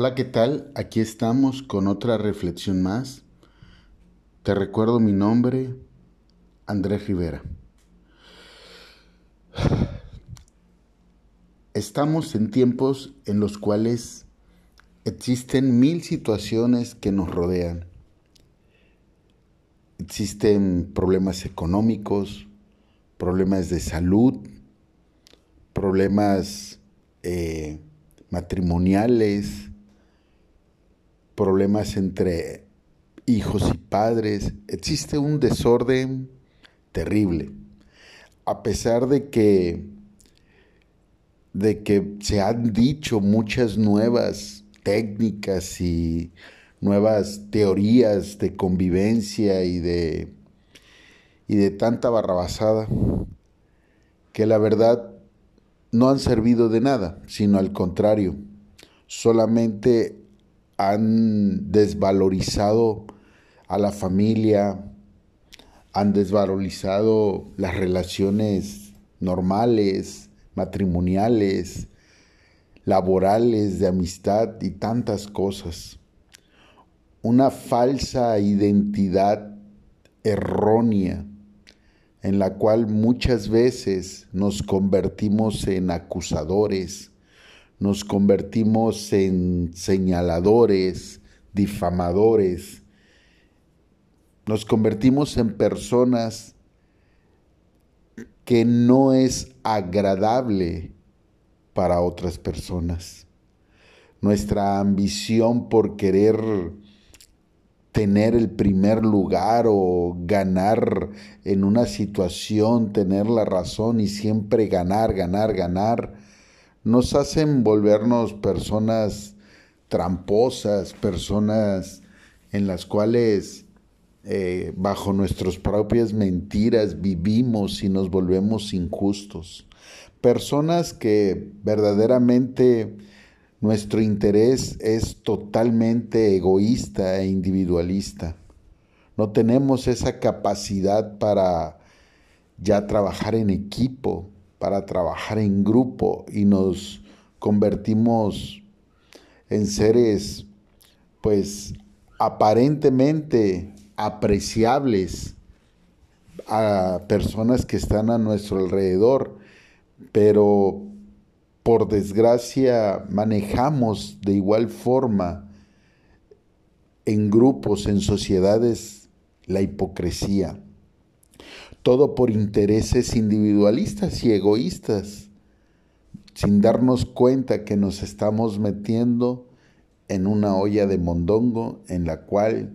Hola, ¿qué tal? Aquí estamos con otra reflexión más. Te recuerdo mi nombre, Andrés Rivera. Estamos en tiempos en los cuales existen mil situaciones que nos rodean. Existen problemas económicos, problemas de salud, problemas eh, matrimoniales, problemas entre hijos y padres, existe un desorden terrible. A pesar de que de que se han dicho muchas nuevas técnicas y nuevas teorías de convivencia y de y de tanta barrabasada que la verdad no han servido de nada, sino al contrario, solamente han desvalorizado a la familia, han desvalorizado las relaciones normales, matrimoniales, laborales, de amistad y tantas cosas. Una falsa identidad errónea en la cual muchas veces nos convertimos en acusadores, nos convertimos en señaladores, difamadores, nos convertimos en personas que no es agradable para otras personas. Nuestra ambición por querer tener el primer lugar o ganar en una situación, tener la razón y siempre ganar, ganar, ganar, nos hacen volvernos personas tramposas, personas en las cuales eh, bajo nuestras propias mentiras vivimos y nos volvemos injustos. Personas que verdaderamente nuestro interés es totalmente egoísta e individualista. No tenemos esa capacidad para ya trabajar en equipo, para trabajar en grupo y nos convertimos en seres pues aparentemente apreciables a personas que están a nuestro alrededor, pero por desgracia manejamos de igual forma en grupos, en sociedades, la hipocresía todo por intereses individualistas y egoístas, sin darnos cuenta que nos estamos metiendo en una olla de mondongo en la cual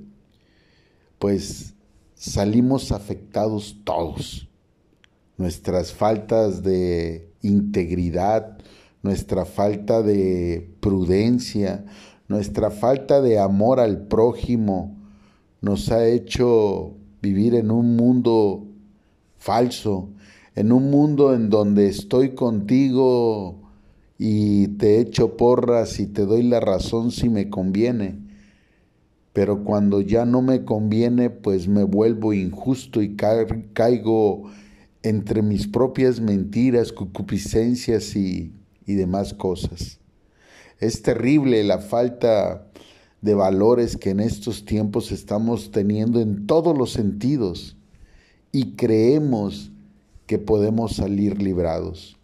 pues salimos afectados todos. Nuestras faltas de integridad, nuestra falta de prudencia, nuestra falta de amor al prójimo nos ha hecho vivir en un mundo falso, en un mundo en donde estoy contigo y te echo porras y te doy la razón si me conviene. Pero cuando ya no me conviene, pues me vuelvo injusto y caigo entre mis propias mentiras, concupiscencias y, y demás cosas. Es terrible la falta de valores que en estos tiempos estamos teniendo en todos los sentidos y creemos que podemos salir librados.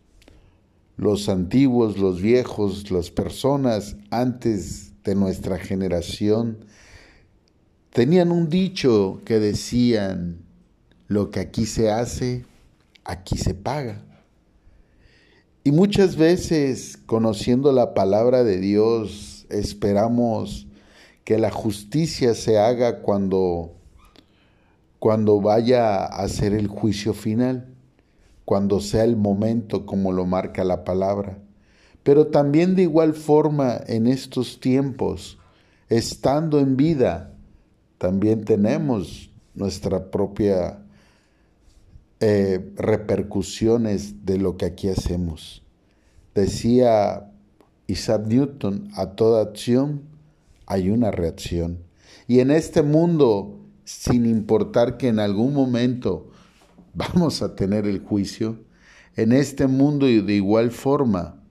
Los antiguos, los viejos, las personas antes de nuestra generación tenían un dicho que decían, lo que aquí se hace, aquí se paga. Y muchas veces, conociendo la palabra de Dios, esperamos que la justicia se haga cuando cuando vaya a hacer el juicio final, cuando sea el momento como lo marca la palabra. Pero también de igual forma en estos tiempos, estando en vida, también tenemos nuestra propia eh, repercusiones de lo que aquí hacemos. Decía Isaac Newton, a toda acción hay una reacción. Y en este mundo sin importar que en algún momento vamos a tener el juicio, en este mundo y de igual forma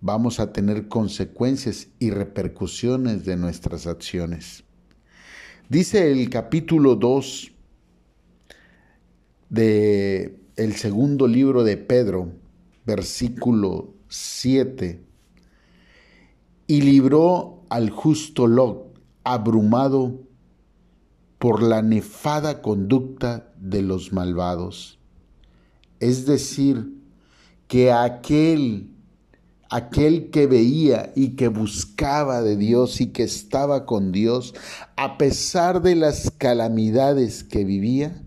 vamos a tener consecuencias y repercusiones de nuestras acciones. Dice el capítulo 2 de el segundo libro de Pedro, versículo 7, y libró al justo Lot, abrumado por la nefada conducta de los malvados. Es decir, que aquel aquel que veía y que buscaba de Dios y que estaba con Dios, a pesar de las calamidades que vivía,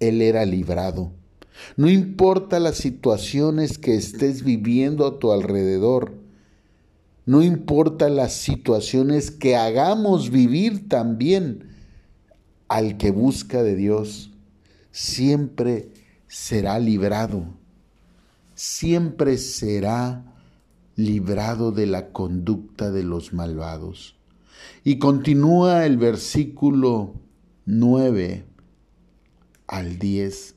él era librado. No importa las situaciones que estés viviendo a tu alrededor, no importa las situaciones que hagamos vivir también al que busca de Dios, siempre será librado, siempre será librado de la conducta de los malvados. Y continúa el versículo 9 al 10.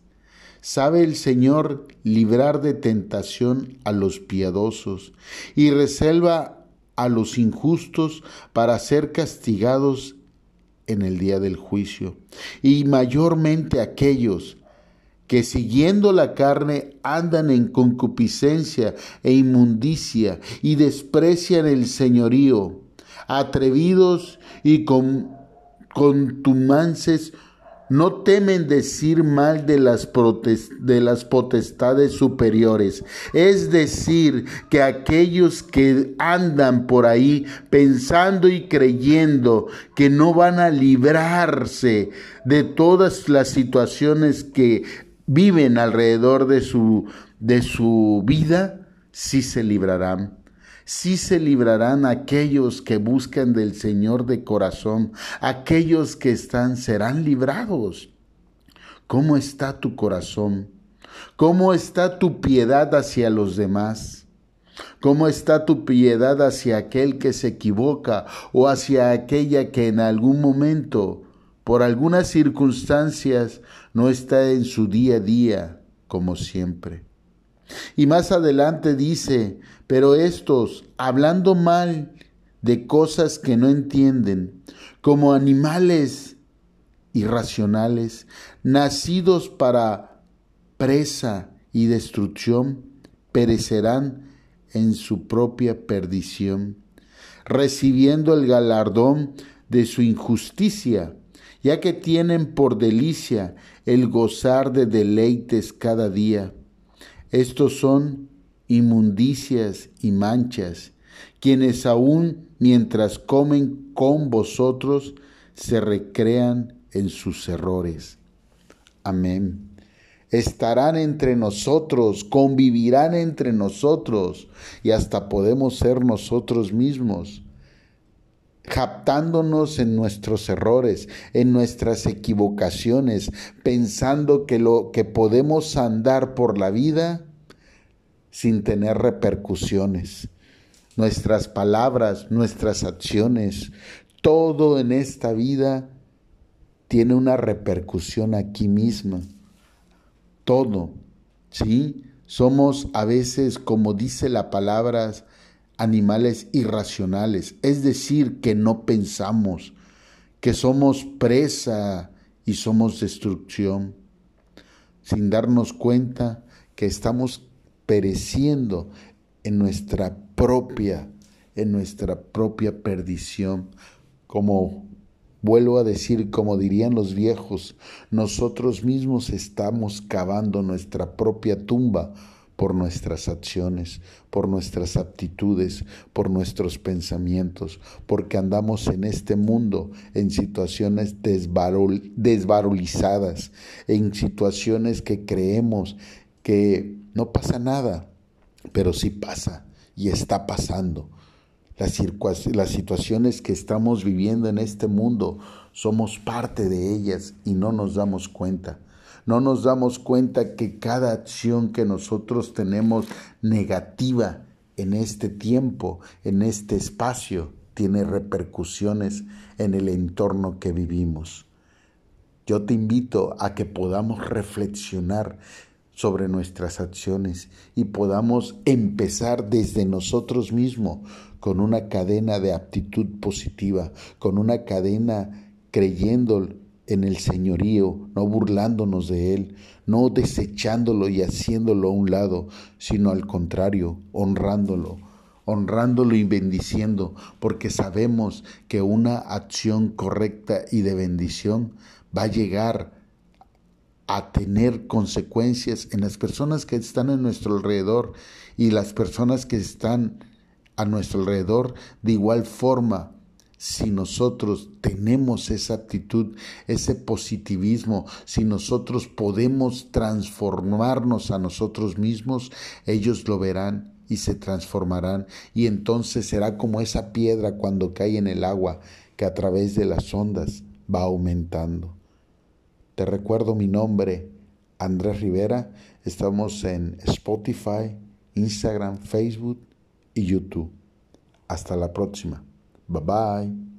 Sabe el Señor librar de tentación a los piadosos y reserva a los injustos para ser castigados en el día del juicio, y mayormente aquellos que siguiendo la carne andan en concupiscencia e inmundicia y desprecian el señorío, atrevidos y con, contumances no temen decir mal de las, de las potestades superiores. Es decir, que aquellos que andan por ahí pensando y creyendo que no van a librarse de todas las situaciones que viven alrededor de su, de su vida, sí se librarán sí se librarán aquellos que buscan del Señor de corazón, aquellos que están serán librados. ¿Cómo está tu corazón? ¿Cómo está tu piedad hacia los demás? ¿Cómo está tu piedad hacia aquel que se equivoca o hacia aquella que en algún momento, por algunas circunstancias, no está en su día a día como siempre? Y más adelante dice, pero estos, hablando mal de cosas que no entienden, como animales irracionales, nacidos para presa y destrucción, perecerán en su propia perdición, recibiendo el galardón de su injusticia, ya que tienen por delicia el gozar de deleites cada día estos son inmundicias y manchas, quienes aún mientras comen con vosotros se recrean en sus errores. Amén. Estarán entre nosotros, convivirán entre nosotros y hasta podemos ser nosotros mismos captándonos en nuestros errores, en nuestras equivocaciones, pensando que lo que podemos andar por la vida sin tener repercusiones. Nuestras palabras, nuestras acciones, todo en esta vida tiene una repercusión aquí misma. Todo, ¿sí? Somos a veces, como dice la palabra, animales irracionales, es decir, que no pensamos, que somos presa y somos destrucción, sin darnos cuenta que estamos pereciendo en nuestra propia, en nuestra propia perdición, como vuelvo a decir, como dirían los viejos, nosotros mismos estamos cavando nuestra propia tumba por nuestras acciones, por nuestras aptitudes, por nuestros pensamientos, porque andamos en este mundo en situaciones desvarulizadas, en situaciones que creemos que no pasa nada, pero sí pasa y está pasando. Las situaciones que estamos viviendo en este mundo somos parte de ellas y no nos damos cuenta. No nos damos cuenta que cada acción que nosotros tenemos negativa en este tiempo, en este espacio, tiene repercusiones en el entorno que vivimos. Yo te invito a que podamos reflexionar sobre nuestras acciones y podamos empezar desde nosotros mismos con una cadena de aptitud positiva, con una cadena creyendo en el señorío, no burlándonos de él, no desechándolo y haciéndolo a un lado, sino al contrario, honrándolo, honrándolo y bendiciendo, porque sabemos que una acción correcta y de bendición va a llegar a tener consecuencias en las personas que están a nuestro alrededor y las personas que están a nuestro alrededor de igual forma si nosotros tenemos esa actitud, ese positivismo, si nosotros podemos transformarnos a nosotros mismos, ellos lo verán y se transformarán y entonces será como esa piedra cuando cae en el agua que a través de las ondas va aumentando. Te recuerdo mi nombre, Andrés Rivera. Estamos en Spotify, Instagram, Facebook y YouTube. Hasta la próxima. Bye bye.